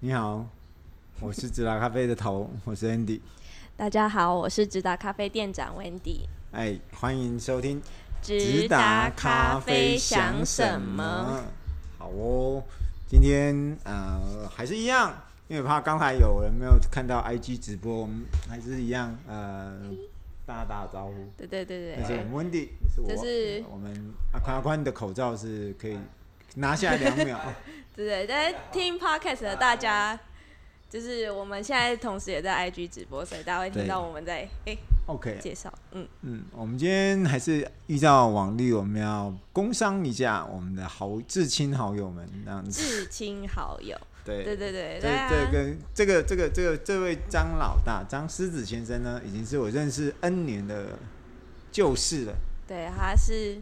你好，我是直达咖啡的头，我是 Andy。大家好，我是直达咖啡店长 Wendy。哎，欢迎收听直达咖啡想什么？好哦，今天呃还是一样，因为怕刚才有人没有看到 IG 直播，我们还是一样呃，大家打个招呼。对对对对，那是我们 Wendy，是我，就是我们阿宽阿宽的口罩是可以拿下来两秒。对对，在听 podcast 的大家，就是我们现在同时也在 IG 直播，所以大家会听到我们在哎，OK 介绍，嗯嗯，我们今天还是依照往例，我们要工商一下我们的好至亲好友们，这样子。至亲好友，对对对对，这这跟这个这个这个这位张老大张狮子先生呢，已经是我认识 N 年的旧事了。对，他是。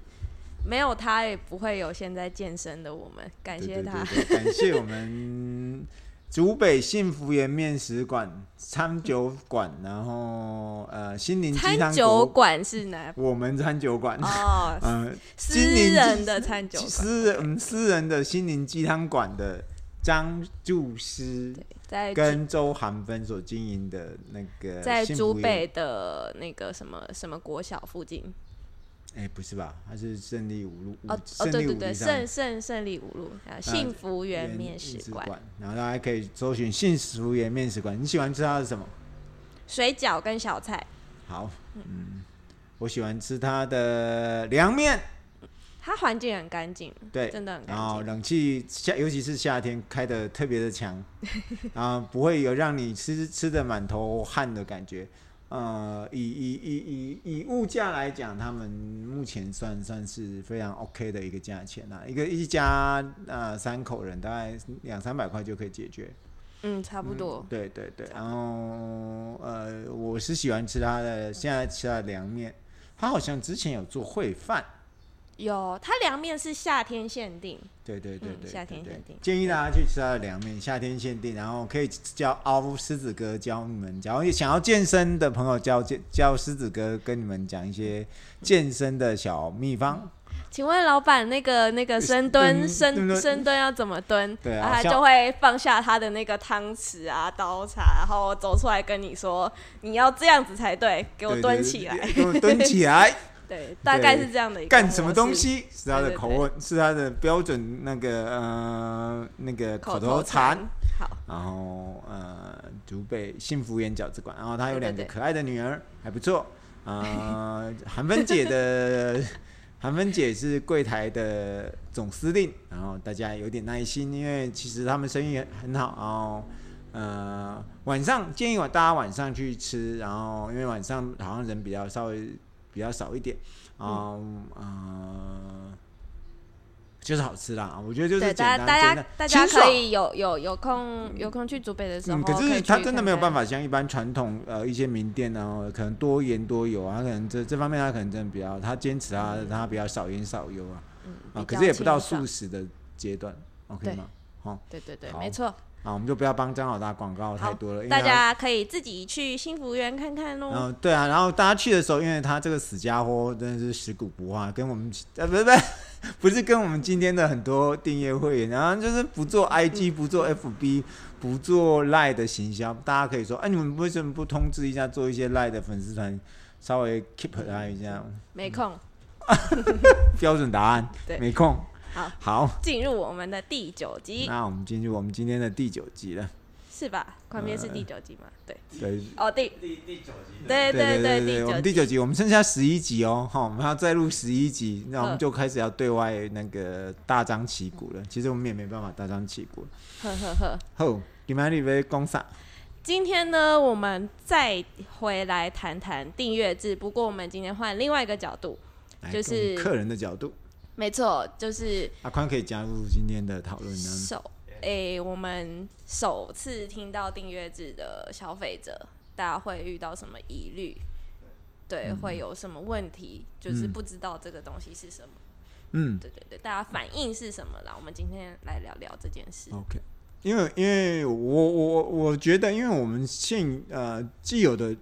没有他也不会有现在健身的我们，感谢他。对对对对，感谢我们竹北幸福园面食馆餐酒馆，然后呃心灵鸡汤餐酒馆是哪？我们餐酒馆哦，嗯、呃，私人的餐酒馆，私人嗯私人的心灵鸡汤馆的张柱师，在跟周韩芬所经营的那个在竹北的那个什么什么国小附近。哎、欸，不是吧？还是胜利五路哦哦，对对对，胜胜胜利五路幸福园面食馆，然后大家可以搜寻幸福园面食馆。你喜欢吃它的什么？水饺跟小菜。好，嗯，我喜欢吃它的凉面。它环境很干净，对，真的很干净。然后冷气夏，尤其是夏天开的特别的强，然后不会有让你吃吃的满头汗的感觉。呃，以以以以以物价来讲，他们目前算算是非常 OK 的一个价钱啦。一个一家呃三口人，大概两三百块就可以解决。嗯，差不多。嗯、对对对，然后呃，我是喜欢吃他的，现在吃他的凉面，他好像之前有做烩饭。有，它凉面是夏天限定。对对对对，嗯、夏天限定。建议大家去吃它的凉面，夏天限定，然后可以叫凹狮子哥教你们，假如想要健身的朋友教教教狮子哥跟你们讲一些健身的小秘方。嗯、请问老板，那个那个深蹲 深深蹲要怎么蹲？对啊，然后他就会放下他的那个汤匙啊、刀叉，然后走出来跟你说，你要这样子才对，给我蹲起来，给我蹲起来。对，大概是这样的一个。干什么东西是他的口吻，是他的标准那个呃那个口头禅。好，然后呃，竹北幸福园饺子馆，然后他有两个可爱的女儿，还不错。呃，韩芬姐的韩芬姐是柜台的总司令，然后大家有点耐心，因为其实他们生意很好。然后呃，晚上建议我大家晚上去吃，然后因为晚上好像人比较稍微。比较少一点，嗯。嗯、呃，就是好吃啦。我觉得就是简单，大家大家可以有有有空有空去竹北的时候，嗯，可是他真的没有办法像一般传统呃一些名店呢，可能多盐多油啊，可能这这方面他可能真的比较他坚持啊他比较少盐少油啊，啊，可是也不到素食的阶段，OK 吗？好，对对对，没错。啊，我们就不要帮张老大广告太多了。大家可以自己去幸福园看看喽。嗯，对啊，然后大家去的时候，因为他这个死家伙真的是食古不化，跟我们呃不是不是不是跟我们今天的很多订阅会员，然后就是不做 IG，不做 FB，不做 Line 的行销。大家可以说，哎，你们为什么不通知一下，做一些 Line 的粉丝团，稍微 keep 他一下？没空。标准答案。对，没空。好，进入我们的第九集。那我们进入我们今天的第九集了，是吧？宽边是第九集吗？对对哦，第第第九集，对对对对，我们第九集，我们剩下十一集哦，好，我们要再录十一集，那我们就开始要对外那个大张旗鼓了。其实我们也没办法大张旗鼓。呵呵呵。好，今天你要讲啥？今天呢，我们再回来谈谈订阅制，不过我们今天换另外一个角度，就是客人的角度。没错，就是阿宽可以加入今天的讨论呢。首，诶，我们首次听到订阅制的消费者，大家会遇到什么疑虑？对，嗯、会有什么问题？就是不知道这个东西是什么。嗯，对对对，大家反应是什么啦？我们今天来聊聊这件事。OK，因为因为我我我觉得，因为我们现呃既有的。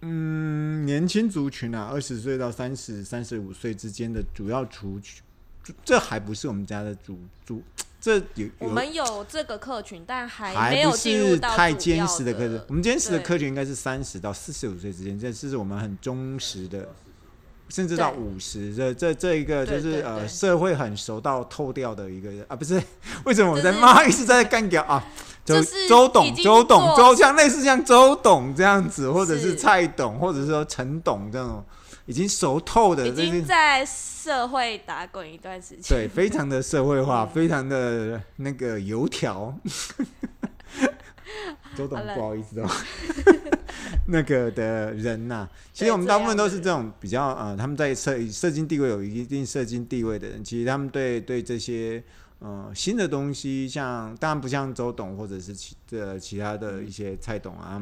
嗯，年轻族群啊，二十岁到三十三十五岁之间的主要族群，这还不是我们家的主主 这有，我们有这个客群，但还没有进入到太坚实的客群。我们坚实的客群应该是三十到四十五岁之间，这是我们很忠实的，甚至到五十。这这这一个就是呃，社会很熟到透掉的一个人啊，不是？为什么我在骂？一直在干掉啊？周周董，周董，周像类似像周董这样子，或者是蔡董，或者是说陈董这种。已经熟透的，已经在社会打滚一段时间，对，非常的社会化，非常的那个油条。周董，不好意思哦，那个的人呐、啊，其实我们大部分都是这种比较呃，他们在社社经地位有一定社经地位的人，其实他们对对这些呃新的东西，像当然不像周董或者是其的其他的一些蔡董啊，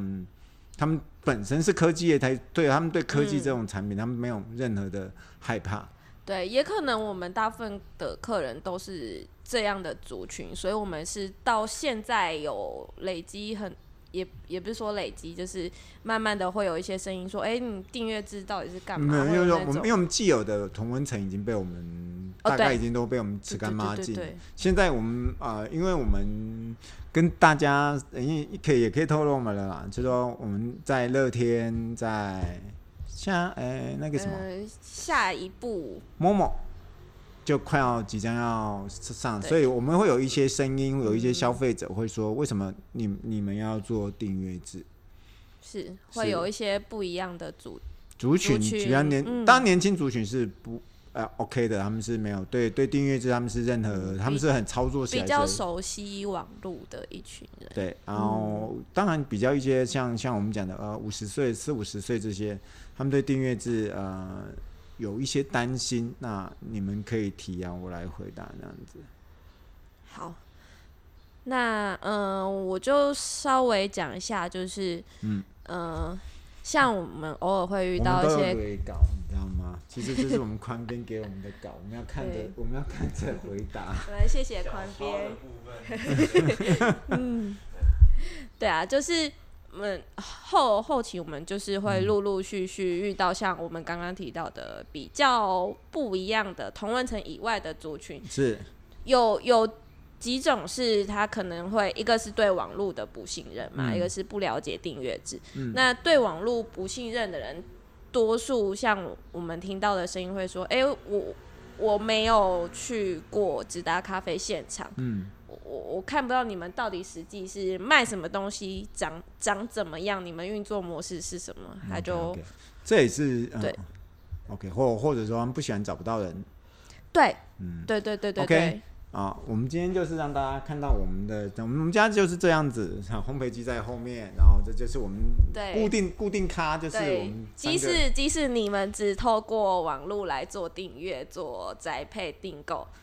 他们。本身是科技业，态对他们对科技这种产品，他们没有任何的害怕。对，也可能我们大部分的客人都是这样的族群，所以我们是到现在有累积很。也也不是说累积，就是慢慢的会有一些声音说，哎、欸，你订阅制到底是干嘛？没有，因为我们因为我们既有的同温层已经被我们大概已经都被我们吃干抹净。现在我们啊、呃，因为我们跟大家，因为可以也可以透露我们了啦，就说我们在乐天，在下哎、欸、那个什么、呃，下一步，Momo。就快要即将要上，所以我们会有一些声音，有一些消费者会说：“为什么你你们要做订阅制？”是会有一些不一样的族族群，比较年、嗯、当年轻族群是不呃 OK 的，他们是没有对对订阅制，他们是任何、嗯、他们是很操作起来比较熟悉网络的一群人。对，然后、嗯、当然比较一些像像我们讲的呃五十岁四五十岁这些，他们对订阅制呃。有一些担心，那你们可以提啊，我来回答这样子。好，那嗯、呃，我就稍微讲一下，就是嗯嗯、呃，像我们偶尔会遇到一些稿，你知道吗？其实这是我们宽边给我们的稿，我们要看着，我们要看着回答。来，谢谢宽边。嗯，对啊，就是。我们后后期，我们就是会陆陆续续遇到像我们刚刚提到的比较不一样的同文层以外的族群，是有有几种是他可能会一个是对网络的不信任嘛，嗯、一个是不了解订阅制。嗯、那对网络不信任的人，多数像我们听到的声音会说：“哎、欸，我我没有去过直达咖啡现场。”嗯。我我看不到你们到底实际是卖什么东西，长长怎么样，你们运作模式是什么？他就 okay, okay. 这也是、呃、对，OK，或或者说他们不喜欢找不到人，对，嗯，对对对对，OK，对啊，我们今天就是让大家看到我们的，我们家就是这样子，像烘焙机在后面，然后这就是我们固定固定咖，就是我们即使即使你们只透过网络来做订阅、做宅配订购，嗯。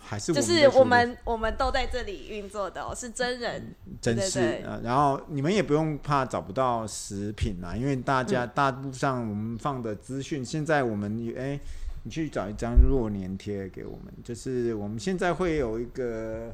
还是就是我们我们都在这里运作的哦，是真人，真是啊。然后你们也不用怕找不到食品啦，因为大家大部上我们放的资讯，现在我们哎、欸，你去找一张弱年贴给我们，就是我们现在会有一个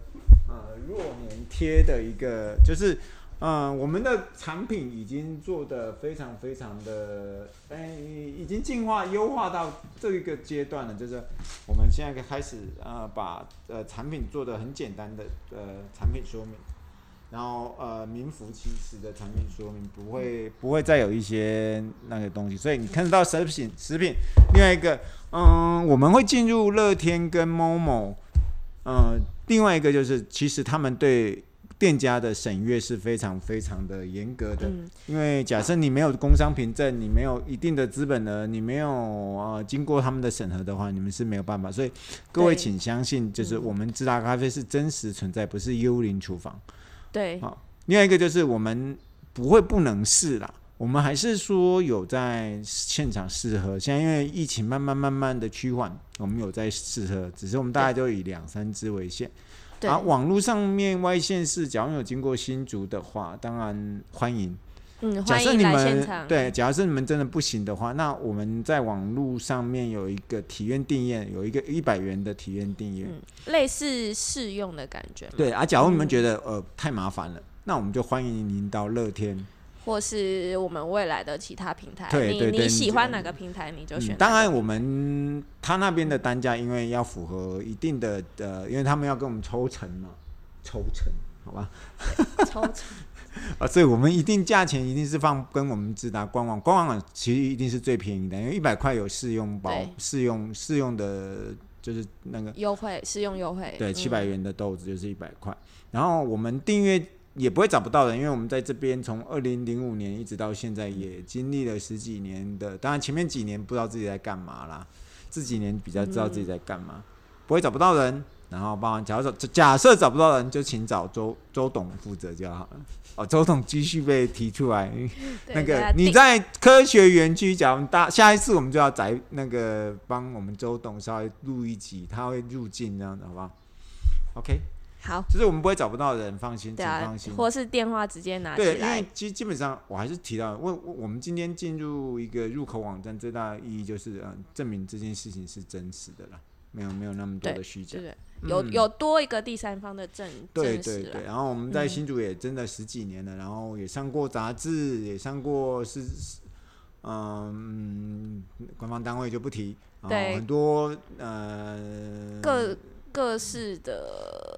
呃弱年贴的一个就是。嗯，我们的产品已经做得非常非常的，哎、已经进化优化到这一个阶段了。就是我们现在开始呃，把呃产品做得很简单的呃产品说明，然后呃名副其实的产品说明，不会不会再有一些那个东西。所以你看得到食品食品，另外一个嗯，我们会进入乐天跟 Momo，嗯，另外一个就是其实他们对。店家的审阅是非常非常的严格的，嗯、因为假设你没有工商凭证，你没有一定的资本额，你没有呃经过他们的审核的话，你们是没有办法。所以各位请相信，就是我们智达咖啡是真实存在，不是幽灵厨房。对，好，另外一个就是我们不会不能试啦，我们还是说有在现场试喝。现在因为疫情慢慢慢慢的趋缓，我们有在试喝，只是我们大概就以两三支为限。对啊，网络上面外线是，假如有经过新竹的话，当然欢迎。嗯，假设你们。对，假设你们真的不行的话，那我们在网络上面有一个体验订阅，有一个一百元的体验订阅，嗯，类似试用的感觉。对啊，假如你们觉得呃太麻烦了，那我们就欢迎您到乐天，或是我们未来的其他平台，对对对，你你喜欢哪个平台你就选。当然，我们他那边的单价，因为要符合一定的呃，因为他们要跟我们抽成嘛，抽成，好吧？抽成 啊，所以我们一定价钱一定是放跟我们直达官网，官网其实一定是最便宜的，因为一百块有试用包，试用试用的，就是那个优惠试用优惠，对，七百元的豆子就是一百块，然后我们订阅。也不会找不到人，因为我们在这边从二零零五年一直到现在，也经历了十几年的。当然前面几年不知道自己在干嘛啦，这几年比较知道自己在干嘛，嗯、不会找不到人。然后帮，假如说假设找不到人，就请找周周董负责就好了。哦，周董继续被提出来，那个你在科学园区，假如大下一次我们就要在那个帮我们周董稍微录一集，他会入境这样子，好不好？OK。好，就是我们不会找不到人，放心，请放心。或是电话直接拿。对，因为基基本上我还是提到，我我们今天进入一个入口网站，最大的意义就是嗯，证明这件事情是真实的啦，没有没有那么多的虚假。对，有有多一个第三方的证。对对对。然后我们在新竹也真的十几年了，然后也上过杂志，也上过是嗯，官方单位就不提。对。很多呃。各各式的。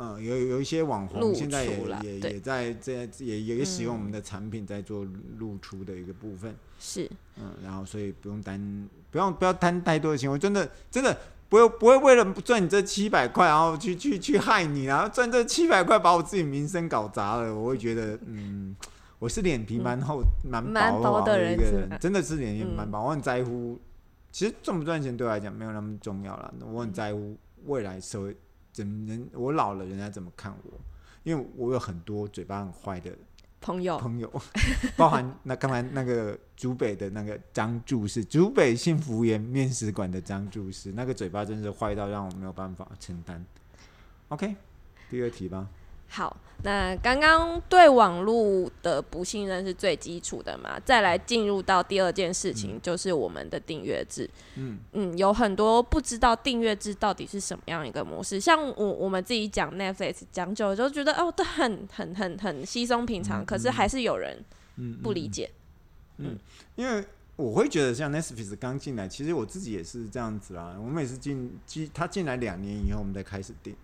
嗯，有有一些网红现在也也也在这也也使用我们的产品在做露出的一个部分。是，嗯，然后所以不用担，不用不要担太多的钱，我真的真的不会不会为了赚你这七百块，然后去去去害你，然后赚这七百块把我自己名声搞砸了，我会觉得，嗯，我是脸皮蛮厚蛮、嗯、薄的一个人，真的是脸皮蛮薄，我很在乎，其实赚不赚钱对我来讲没有那么重要了，我很在乎未来社会。怎么人？我老了，人家怎么看我？因为我有很多嘴巴很坏的朋友，朋友，包含那刚才那个竹北的那个张柱是，竹北幸福园面食馆的张柱是，那个嘴巴真是坏到让我没有办法承担。OK，第二题吧。好，那刚刚对网络的不信任是最基础的嘛？再来进入到第二件事情，嗯、就是我们的订阅制。嗯嗯，有很多不知道订阅制到底是什么样一个模式。像我我们自己讲 Netflix 讲久了，就觉得哦，都很很很很稀松平常，嗯、可是还是有人不理解。嗯，嗯嗯因为我会觉得像 Netflix 刚进来，其实我自己也是这样子啦。我们也是进进他进来两年以后，我们再开始订。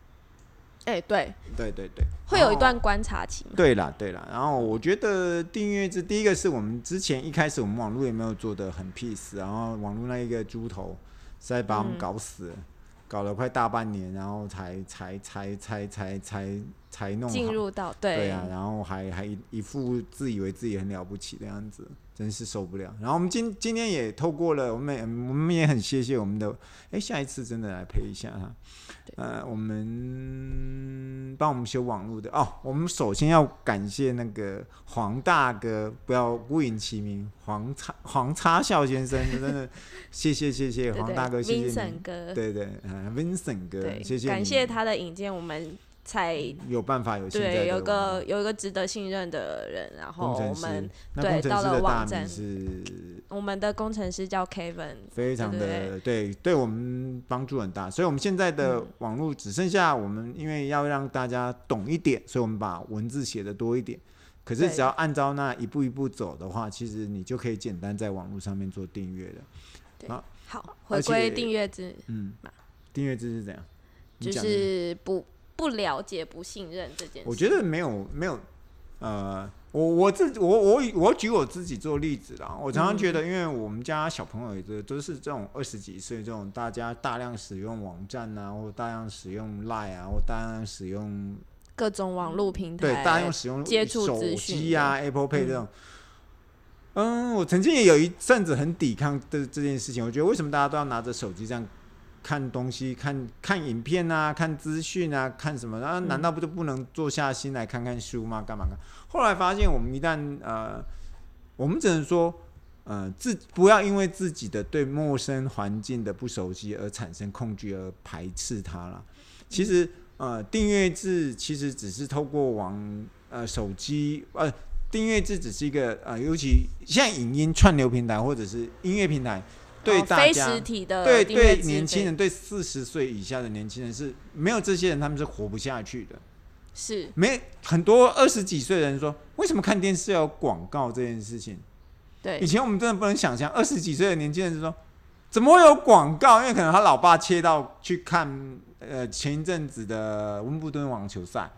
哎、欸，对，对对对，会有一段观察期。对啦，对啦。然后我觉得订阅制，第一个是我们之前一开始我们网络也没有做的很 peace，然后网络那一个猪头，实在把我们搞死了，嗯、搞了快大半年，然后才才才才才才才弄进入到对对啊，然后还还一副自以为自己很了不起的样子，真是受不了。然后我们今今天也透过了，我们我们也很谢谢我们的，哎、欸，下一次真的来陪一下哈。呃，我们帮我们修网络的哦。我们首先要感谢那个黄大哥，不要孤影其名，黄叉黄叉笑先生，真的谢谢谢谢黄大哥，谢谢你，Vincent 哥，对对，嗯，Vincent 哥，谢谢，感谢他的引荐，我们。才有办法有对，有个有一个值得信任的人，然后我们对到了网站是我们的工程师叫 Kevin，非常的对，对我们帮助很大，所以我们现在的网络只剩下我们，因为要让大家懂一点，所以我们把文字写的多一点。可是只要按照那一步一步走的话，其实你就可以简单在网络上面做订阅的。好，好，回归订阅制，嗯，订阅制是怎样？就是不。不了解、不信任这件事，我觉得没有没有，呃，我我自我我我举我自己做例子啦。我常常觉得，因为我们家小朋友也都都是这种二十几岁，这种大家大量使用网站啊，或大量使用 Line 啊，或大量使用各种网络平台，对，大量使用接触手机啊，Apple Pay 这种。嗯，嗯，我曾经也有一阵子很抵抗这这件事情。我觉得为什么大家都要拿着手机这样？看东西，看看影片啊，看资讯啊，看什么？啊，难道不就不能坐下心来看看书吗？干嘛干？后来发现，我们一旦呃，我们只能说，呃，自不要因为自己的对陌生环境的不熟悉而产生恐惧而排斥它了。其实，呃，订阅制其实只是透过网呃手机呃，订阅制只是一个呃，尤其现在影音串流平台或者是音乐平台。对大家，非实体的对对年轻人，对四十岁以下的年轻人是没有这些人，他们是活不下去的。是没很多二十几岁的人说，为什么看电视要有广告这件事情？对，以前我们真的不能想象，二十几岁的年轻人说，怎么会有广告？因为可能他老爸切到去看，呃，前一阵子的温布顿网球赛。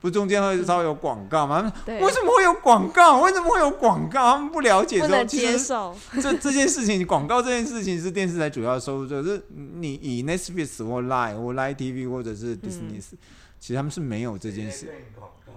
不，中间会稍微有广告吗？为什么会有广告？为什么会有广告？他们不了解，不能接受。这这件事情，广告这件事情是电视台主要收入，就是你以 Netflix 或 Line 或 Line TV 或者是 Disney，、嗯、其实他们是没有这件事。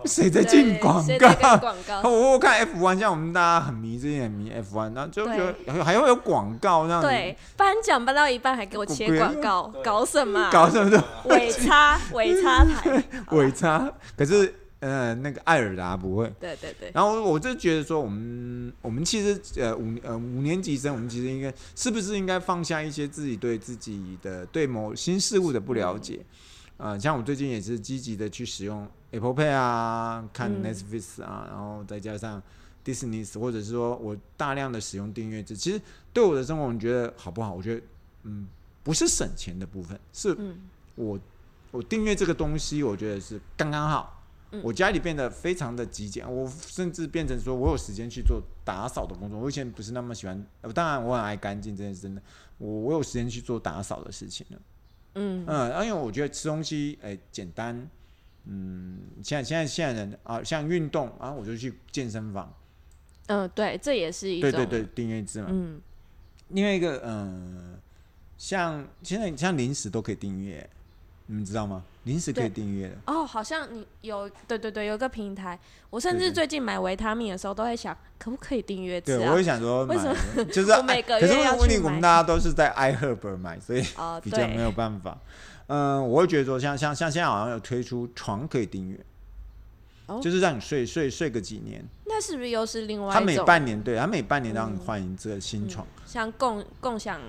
谁在进广告？我我看 F1，像我们大家很迷，这些很迷 F1，然后就觉得还会有广告那样子。对，颁奖颁到一半还给我切广告，搞什么？搞什么的？尾插尾插台，尾插。可是呃，那个艾尔达不会。对对对。然后我就觉得说，我们我们其实呃五呃五年级生，我们其实应该是不是应该放下一些自己对自己的对某新事物的不了解？啊、呃，像我最近也是积极的去使用。Apple Pay 啊，看 Netflix 啊，嗯、然后再加上 Disney，或者是说我大量的使用订阅制，其实对我的生活，你觉得好不好？我觉得，嗯，不是省钱的部分，是我我订阅这个东西，我觉得是刚刚好。我家里变得非常的极简，我甚至变成说我有时间去做打扫的工作。我以前不是那么喜欢，当然我很爱干净，这件事真的，我我有时间去做打扫的事情了。嗯嗯，因为我觉得吃东西哎简单。嗯，现在现在现在人啊，像运动啊，我就去健身房。嗯、呃，对，这也是一种对对对订阅制嘛。嗯，另外一个嗯，像现在像零食都可以订阅，你们知道吗？临时可以订阅的哦，好像你有对对对，有个平台。我甚至最近买维他命的时候，都会想可不可以订阅？对，我会想说，为什么？就是我每个月要去买。可是问题，我们大家都是在 iHerb 买，所以 比较没有办法。嗯，我会觉得说像，像像像现在好像有推出床可以订阅，哦，就是让你睡睡睡个几年。那是不是又是另外？他每半年对，他每半年让你换一个新床，嗯嗯、像共共享。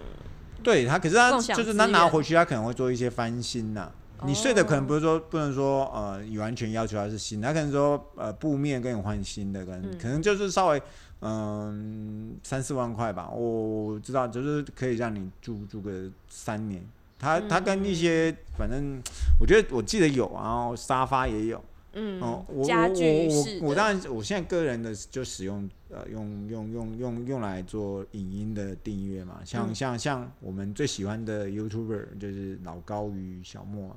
对他，可是他就是他拿回去，他可能会做一些翻新呐、啊。你睡的可能不是说不能说呃，你完全要求它是新的，他可能说呃布面跟你换新的，可能、嗯、可能就是稍微嗯三四万块吧。我知道，就是可以让你住住个三年。他他跟一些反正，我觉得我记得有，然后沙发也有，嗯，哦，我我我我当然我现在个人的就使用呃用用用用用来做影音的订阅嘛，像像像我们最喜欢的 YouTuber 就是老高与小莫，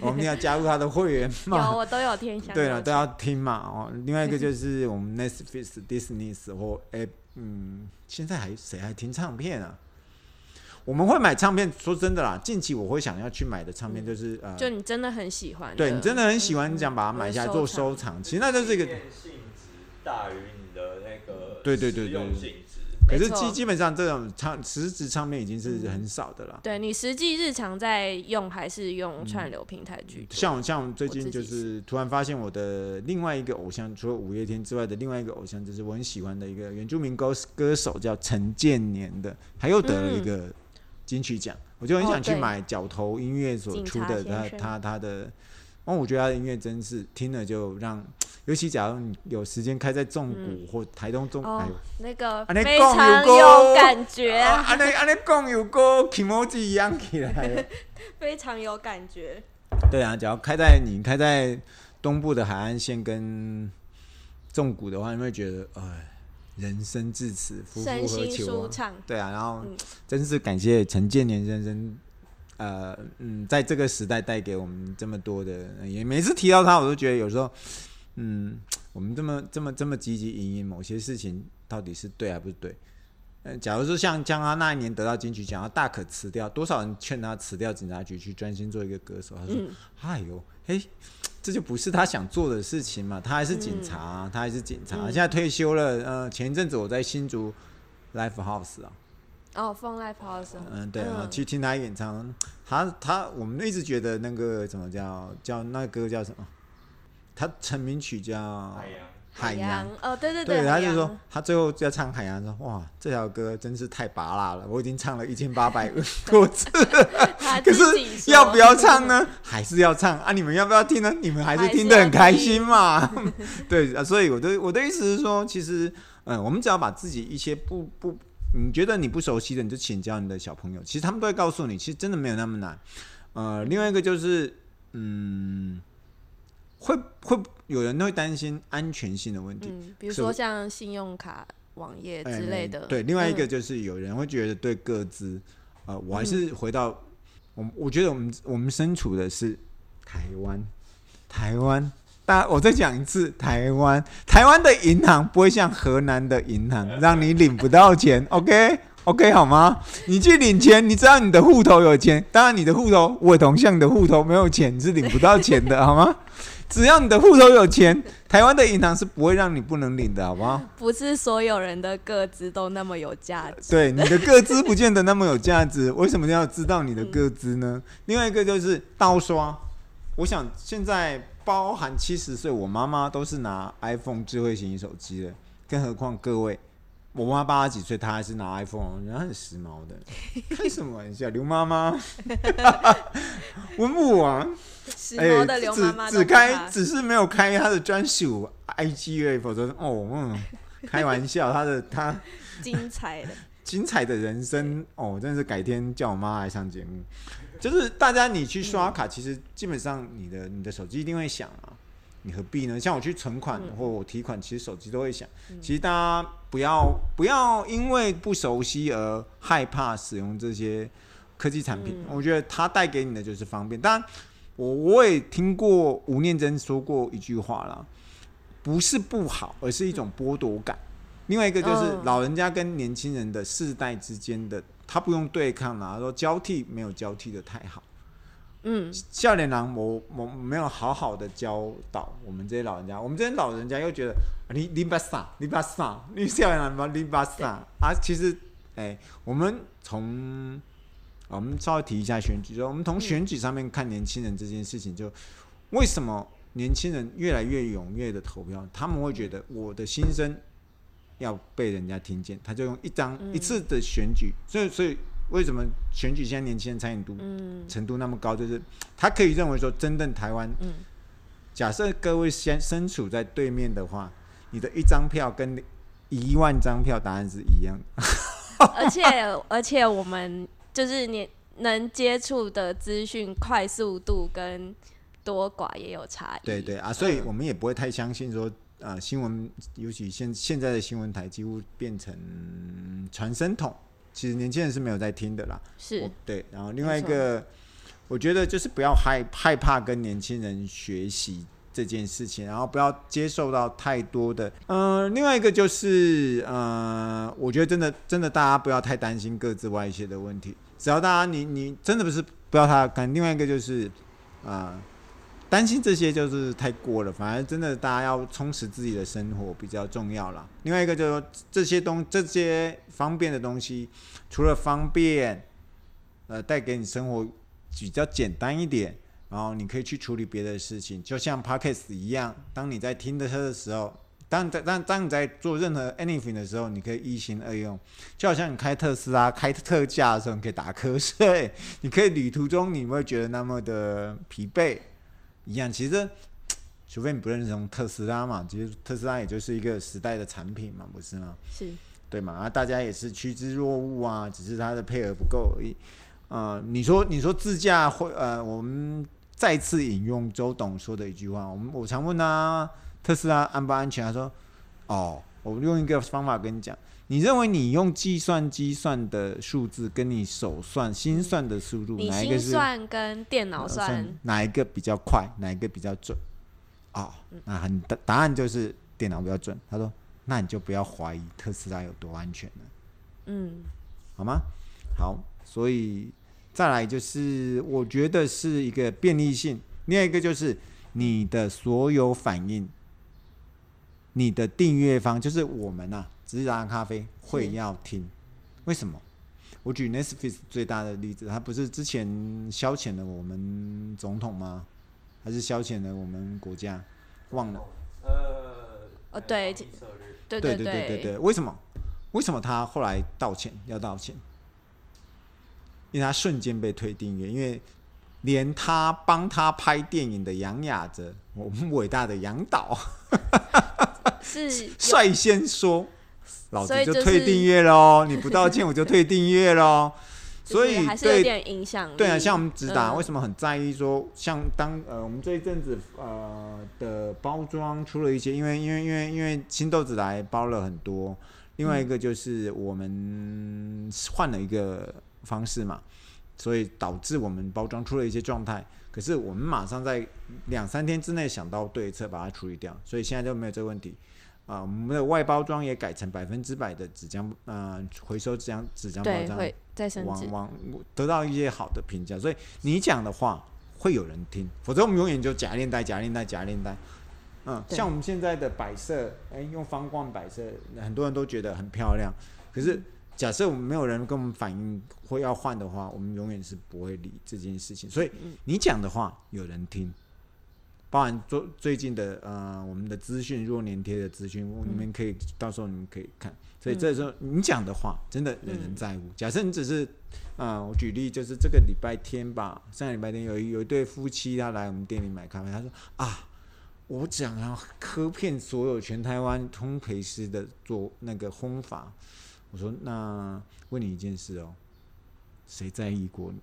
我们要加入他的会员嘛，有我都有听，对了都要听嘛哦，另外一个就 是我们 Netflix、Disney 或哎嗯，现在还谁还听唱片啊？我们会买唱片，说真的啦，近期我会想要去买的唱片就是、嗯、呃，就你真的很喜欢，对你真的很喜欢，你想把它买下来做收藏，其实那就是一个性质大于你的那个对对对对，可是基基本上这种唱实质唱片已经是很少的了。对你实际日常在用还是用串流平台居多？像像最近就是突然发现我的另外一个偶像，除了五月天之外的另外一个偶像，就是我很喜欢的一个原住民歌歌手叫陈建年的，他又得了一个。嗯金曲奖，我就很想去买角头音乐所出的他他他的，哦，我觉得他的音乐真是听了就让，尤其假如你有时间开在纵谷或台东纵，哎呦，那个非常有感觉，啊，那啊那共有个 kimochi 一样起来，非常有感觉。对啊，只要开在你开在东部的海岸线跟纵谷的话，你会觉得哎。人生至此，夫复何求、啊？对啊，然后、嗯、真是感谢陈建年先生，呃，嗯，在这个时代带给我们这么多的，也每次提到他，我都觉得有时候，嗯，我们这么这么这么积极营营某些事情，到底是对还不是对？嗯，假如说像像他那一年得到金曲奖，他大可辞掉，多少人劝他辞掉警察局去专心做一个歌手？他说：“嗯、哎呦，嘿。”这就不是他想做的事情嘛，他还是警察、啊嗯，他还是警察、啊，现在退休了。呃，前一阵子我在新竹 Live House 啊，哦，放 Live House，嗯，对啊，去听他演唱，他他，我们一直觉得那个怎么叫叫那个歌叫什么？他成名曲叫。海洋哦，对对对，对，他就说他最后要唱海洋，说哇，这条歌真是太拔辣了，我已经唱了一千八百 多次了，可是要不要唱呢？还是要唱啊？你们要不要听呢？你们还是听得很开心嘛？对啊，所以我的我的意思是说，其实嗯，我们只要把自己一些不不，你觉得你不熟悉的，你就请教你的小朋友，其实他们都会告诉你，其实真的没有那么难。呃，另外一个就是嗯。会会有人会担心安全性的问题，嗯，比如说像信用卡、网页之类的。对，另外一个就是有人会觉得对各自，呃，我还是回到我，我觉得我们我们身处的是台湾，台湾。大，我再讲一次，台湾，台湾的银行不会像河南的银行让你领不到钱，OK？OK OK, 好吗？你去领钱，你知道你的户头有钱，当然你的户头，我同像你的户头没有钱，你是领不到钱的，好吗？只要你的户头有钱，台湾的银行是不会让你不能领的，好不好？不是所有人的个资都那么有价值。对，你的个资不见得那么有价值，为什么要知道你的个资呢？嗯、另外一个就是盗刷，我想现在包含七十岁，我妈妈都是拿 iPhone 智慧型手机的，更何况各位。我妈八十几岁，她还是拿 iPhone，人家很时髦的。开什么玩笑，刘妈妈，文武王，时髦的刘妈妈、欸、只，只开，只是没有开她的专属 IG 而已，否则哦，嗯，开玩笑，她的她 精彩的。精彩的人生哦，真的是改天叫我妈来上节目。就是大家你去刷卡，其实基本上你的你的手机一定会响啊。你何必呢？像我去存款或我提款，其实手机都会响。其实大家不要不要因为不熟悉而害怕使用这些科技产品。我觉得它带给你的就是方便。当然，我我也听过吴念真说过一句话啦，不是不好，而是一种剥夺感。另外一个就是老人家跟年轻人的世代之间的，他不用对抗啦，说交替没有交替的太好。嗯，少年郎，我我没有好好的教导我们这些老人家，我们这些老人家又觉得你你把傻，你把傻，你笑脸郎把你把傻啊？其实，哎、欸，我们从我们稍微提一下选举，就我们从选举上面看年轻人这件事情，就为什么年轻人越来越踊跃的投票？他们会觉得我的心声要被人家听见，他就用一张一次的选举，所以所以。为什么选举现在年轻人参与度程度那么高？就是他可以认为说，真正台湾，假设各位先身处在对面的话，你的一张票跟一万张票答案是一样。而且 而且我们就是你能接触的资讯快速度跟多寡也有差异。对对啊，所以我们也不会太相信说，呃，新闻尤其现现在的新闻台几乎变成传声筒。其实年轻人是没有在听的啦，是对。然后另外一个，我觉得就是不要害害怕跟年轻人学习这件事情，然后不要接受到太多的。嗯、呃，另外一个就是，呃，我觉得真的真的大家不要太担心各自外泄的问题，只要大家你你真的不是不要他干。另外一个就是，啊、呃。担心这些就是太过了，反而真的大家要充实自己的生活比较重要啦。另外一个就是说，这些东这些方便的东西，除了方便，呃，带给你生活比较简单一点，然后你可以去处理别的事情，就像 Podcast 一样，当你在听的车的时候，当在当当你在做任何 anything 的时候，你可以一心二用，就好像你开特斯拉开特价的时候，你可以打瞌睡，你可以旅途中你会觉得那么的疲惫。一样，其实，除非你不认同特斯拉嘛，其实特斯拉也就是一个时代的产品嘛，不是吗？是，对嘛？啊，大家也是趋之若鹜啊，只是它的配额不够而已。呃，你说，你说自驾会呃，我们再次引用周董说的一句话，我们我常问他特斯拉安不安全，他说，哦，我用一个方法跟你讲。你认为你用计算机算的数字，跟你手算心算的速度，哪一个是？心算跟电脑算，哪一个比较快？哪一个比较准？哦，那很答答案就是电脑比较准。他说，那你就不要怀疑特斯拉有多安全了。嗯，好吗？好，所以再来就是，我觉得是一个便利性。另外一个就是你的所有反应，你的订阅方就是我们呐、啊。直达咖啡会要听，为什么？我举 Netflix 最大的例子，他不是之前消遣了我们总统吗？还是消遣了我们国家？忘了。呃，哦，对，对对对对对对，为什么？为什么他后来道歉？要道歉？因为他瞬间被推订阅，因为连他帮他拍电影的杨雅哲，我们伟大的杨导，是率先说。老子就退订阅喽！你不道歉，我就退订阅喽！所以还是有点影响。对啊，像我们直达、嗯、为什么很在意说，像当呃我们这一阵子呃的包装出了一些，因为因为因为因为新豆子来包了很多，另外一个就是我们换了一个方式嘛，所以导致我们包装出了一些状态。可是我们马上在两三天之内想到对策，把它处理掉，所以现在就没有这个问题。啊、呃，我们的外包装也改成百分之百的纸浆，呃，回收纸浆纸浆包装，会再升级，往往得到一些好的评价。所以你讲的话会有人听，否则我们永远就假链带、假链带、假链带。嗯，像我们现在的摆设，哎、欸，用方罐摆设，很多人都觉得很漂亮。可是假设我们没有人跟我们反映会要换的话，我们永远是不会理这件事情。所以你讲的话有人听。包含最最近的呃，我们的资讯若粘贴的资讯，你们可以到时候你们可以看。所以这时候你讲的话，真的有人在乎。假设你只是啊、呃，我举例就是这个礼拜天吧，上个礼拜天有一有一对夫妻，他来我们店里买咖啡，他说啊，我讲要喝遍所有全台湾烘焙师的做那个烘法。我说那问你一件事哦，谁在意过你？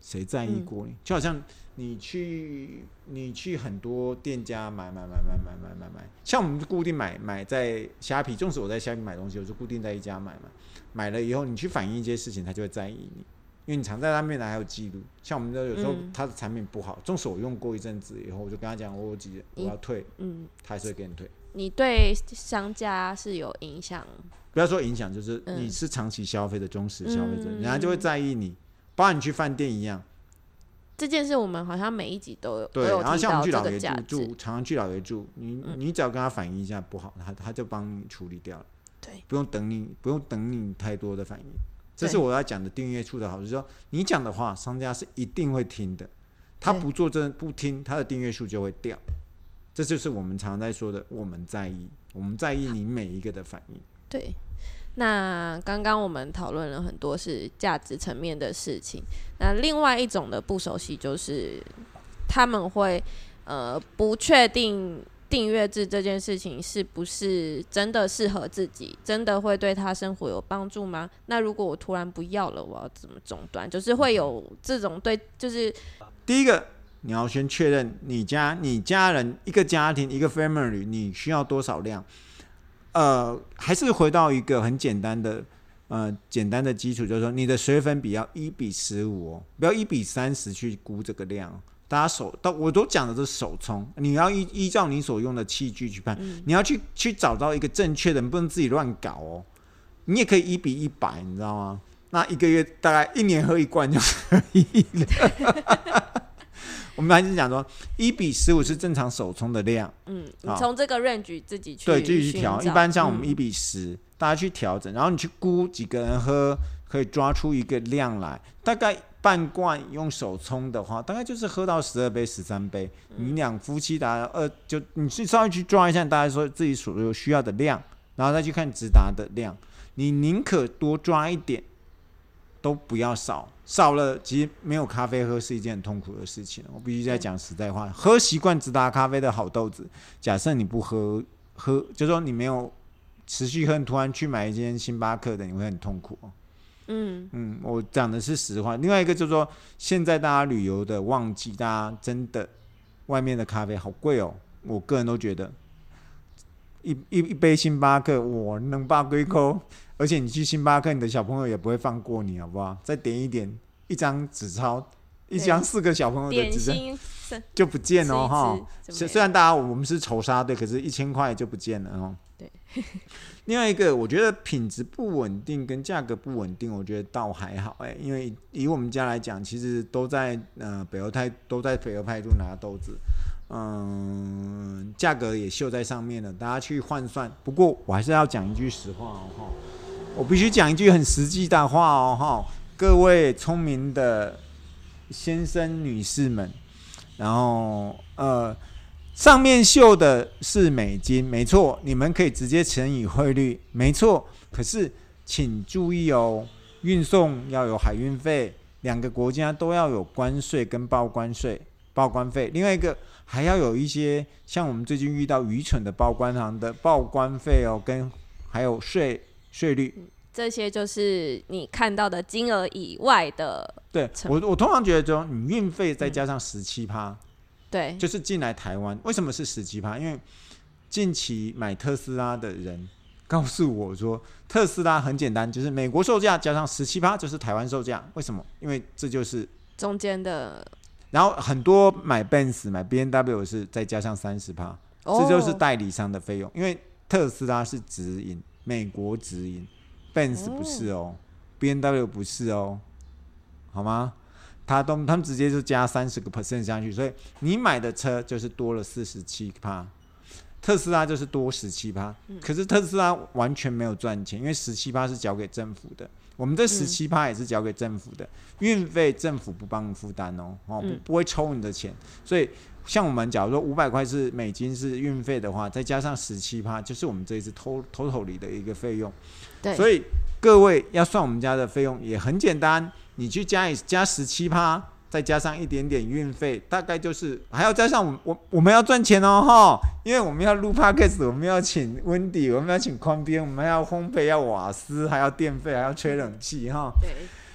谁在意过你？就好像。你去你去很多店家买买买买买买买买，像我们固定买买在虾皮，纵使我在虾皮买东西，我就固定在一家买嘛。买了以后，你去反映一些事情，他就会在意你，因为你常在他面前还有记录。像我们的有时候他的产品不好，纵使我用过一阵子以后，我就跟他讲，我有几我要退，嗯，他还是会给你退。你对商家是有影响？不要说影响，就是你是长期消费的忠实消费者，人家就会在意你，包括你去饭店一样。这件事我们好像每一集都有对，有然后像我们去老爷住住，常常去老爷住，你、嗯、你只要跟他反映一下不好，他他就帮你处理掉了，对，不用等你不用等你太多的反应，这是我要讲的订阅处的好，就是说你讲的话，商家是一定会听的，他不做这不听，他的订阅数就会掉，这就是我们常常在说的，我们在意，我们在意你每一个的反应，对。那刚刚我们讨论了很多是价值层面的事情，那另外一种的不熟悉就是他们会呃不确定订阅制这件事情是不是真的适合自己，真的会对他生活有帮助吗？那如果我突然不要了，我要怎么中断？就是会有这种对，就是第一个你要先确认你家你家人一个家庭一个 family 你需要多少量。呃，还是回到一个很简单的，呃，简单的基础，就是说你的水粉比要一比十五哦，不要一比三十去估这个量。大家手到我都讲的是手冲，你要依依照你所用的器具去判，嗯、你要去去找到一个正确的，你不能自己乱搞哦。你也可以一比一百，你知道吗？那一个月大概一年喝一罐就可以了。我们还是讲说，一比十五是正常手冲的量。嗯，你从这个 range 自己去对自己去调。一般像我们一比十、嗯，大家去调整，然后你去估几个人喝，可以抓出一个量来。大概半罐用手冲的话，大概就是喝到十二杯、十三杯。你两夫妻大家呃，就你去稍微去抓一下，大家说自己所有需要的量，然后再去看直达的量。你宁可多抓一点，都不要少。少了，其实没有咖啡喝是一件很痛苦的事情。我必须在讲实在话，喝习惯直达咖啡的好豆子，假设你不喝，喝就说你没有持续喝，突然去买一间星巴克的，你会很痛苦。嗯嗯，我讲的是实话。另外一个就是说，现在大家旅游的旺季，大家真的外面的咖啡好贵哦。我个人都觉得，一一一杯星巴克，我能把龟扣。而且你去星巴克，你的小朋友也不会放过你，好不好？再点一点，一张纸钞，一张四个小朋友的纸钞就不见了哈。虽虽然大家我们是仇杀队，可是一千块就不见了哦。对。另外一个，我觉得品质不稳定跟价格不稳定，我觉得倒还好哎，因为以我们家来讲，其实都在呃北欧派都在北欧派度拿豆子，嗯，价格也秀在上面了，大家去换算。不过我还是要讲一句实话哦。哈我必须讲一句很实际的话哦，哈，各位聪明的先生、女士们，然后呃，上面秀的是美金，没错，你们可以直接乘以汇率，没错。可是请注意哦，运送要有海运费，两个国家都要有关税跟报关税、报关费。另外一个还要有一些像我们最近遇到愚蠢的报关行的报关费哦，跟还有税。税率这些就是你看到的金额以外的。对我，我通常觉得说，你运费再加上十七趴，对，就是进来台湾，为什么是十七趴？因为近期买特斯拉的人告诉我说，特斯拉很简单，就是美国售价加上十七趴就是台湾售价。为什么？因为这就是中间的。然后很多买 Benz、买 B N W 是再加上三十趴，这就是代理商的费用。因为特斯拉是直营，美国直营，Benz 不是哦，B N W 不是哦。好吗？他都他们直接就加三十个 percent 上去，所以你买的车就是多了四十七趴，特斯拉就是多十七趴。可是特斯拉完全没有赚钱，因为十七趴是交给政府的，我们这十七趴也是交给政府的，运费政府不帮你负担哦，哦不不会抽你的钱。所以像我们假如说五百块是美金是运费的话，再加上十七趴，就是我们这一次 totally 的一个费用。对，所以各位要算我们家的费用也很简单。你去加一加十七趴，再加上一点点运费，大概就是还要加上我我我们要赚钱哦哈，因为我们要录 podcast，我们要请温迪，我们要请宽边，我们要烘焙，要瓦斯，还要电费，还要吹冷气哈。对，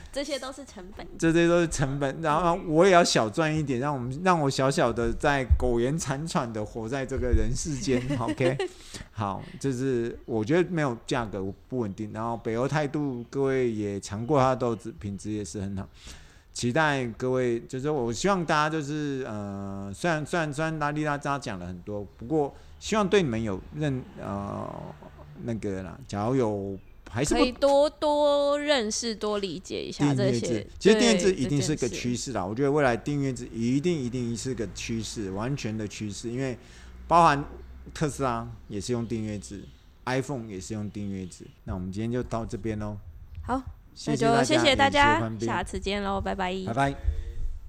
这些都是成本。这些都是成本，然后我也要小赚一点，让我们让我小小的在苟延残喘的活在这个人世间。OK，好，就是我觉得没有价格不稳定，然后北欧态度各位也尝过它的豆子，品质也是很好。期待各位，就是我希望大家就是呃，虽然虽然虽然拉里拉扎讲了很多，不过希望对你们有认呃那个啦，假如有还是可以多多认识、多理解一下这些。其实订阅制一定是个趋势啦，我觉得未来订阅制一定一定是个趋势，完全的趋势，因为包含特斯拉也是用订阅制，iPhone 也是用订阅制。那我们今天就到这边喽。好。那就谢谢大家，下次见喽，拜拜。拜拜。